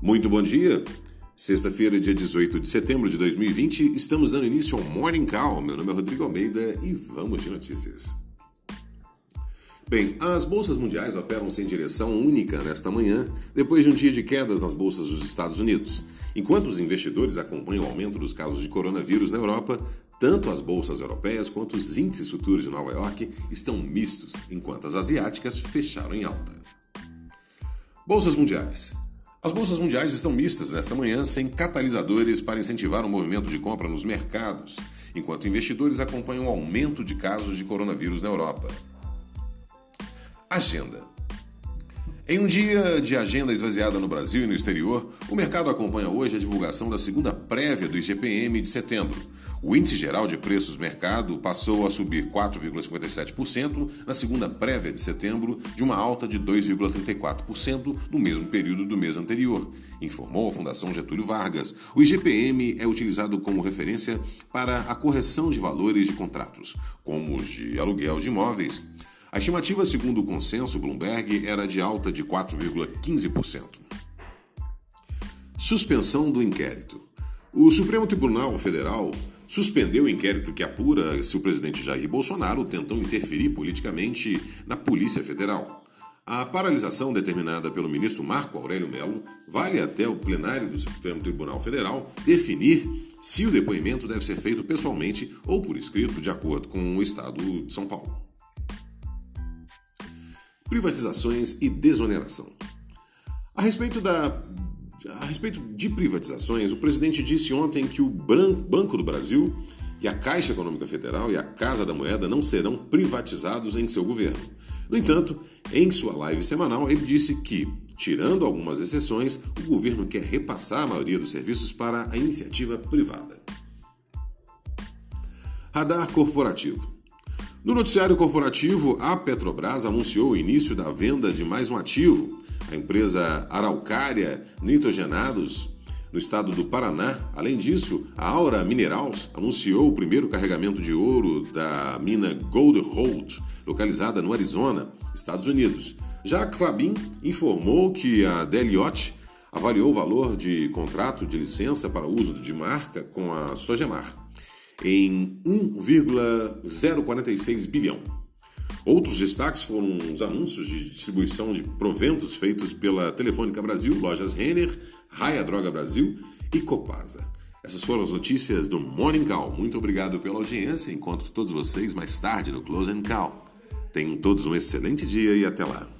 Muito bom dia. Sexta-feira, dia 18 de setembro de 2020, estamos dando início ao Morning Call. Meu nome é Rodrigo Almeida e vamos de notícias. Bem, as bolsas mundiais operam sem direção única nesta manhã, depois de um dia de quedas nas bolsas dos Estados Unidos. Enquanto os investidores acompanham o aumento dos casos de coronavírus na Europa, tanto as bolsas europeias quanto os índices futuros de Nova York estão mistos, enquanto as asiáticas fecharam em alta. Bolsas mundiais. As bolsas mundiais estão mistas nesta manhã, sem catalisadores para incentivar o movimento de compra nos mercados, enquanto investidores acompanham o aumento de casos de coronavírus na Europa. Agenda. Em um dia de agenda esvaziada no Brasil e no exterior, o mercado acompanha hoje a divulgação da segunda prévia do IGPM de setembro o índice geral de preços mercado passou a subir 4,57% na segunda prévia de setembro, de uma alta de 2,34% no mesmo período do mês anterior, informou a Fundação Getúlio Vargas. O IGPM é utilizado como referência para a correção de valores de contratos, como os de aluguel de imóveis. A estimativa, segundo o consenso Bloomberg, era de alta de 4,15%. Suspensão do inquérito. O Supremo Tribunal Federal suspendeu o inquérito que apura se o presidente Jair Bolsonaro tentou interferir politicamente na Polícia Federal. A paralisação determinada pelo ministro Marco Aurélio Melo vale até o plenário do Supremo Tribunal Federal definir se o depoimento deve ser feito pessoalmente ou por escrito, de acordo com o Estado de São Paulo. Privatizações e desoneração. A respeito da a respeito de privatizações, o presidente disse ontem que o Banco do Brasil e a Caixa Econômica Federal e a Casa da Moeda não serão privatizados em seu governo. No entanto, em sua live semanal, ele disse que, tirando algumas exceções, o governo quer repassar a maioria dos serviços para a iniciativa privada. Radar corporativo. No noticiário corporativo, a Petrobras anunciou o início da venda de mais um ativo, a empresa Araucária Nitrogenados, no estado do Paraná. Além disso, a Aura Minerals anunciou o primeiro carregamento de ouro da mina Gold Road, localizada no Arizona, Estados Unidos. Já a Clabin informou que a Deliot avaliou o valor de contrato de licença para uso de marca com a Sogemar em 1,046 bilhão. Outros destaques foram os anúncios de distribuição de proventos feitos pela Telefônica Brasil, Lojas Renner, Raia Droga Brasil e Copasa. Essas foram as notícias do Morning Call. Muito obrigado pela audiência. Encontro todos vocês mais tarde no Close and Call. Tenham todos um excelente dia e até lá.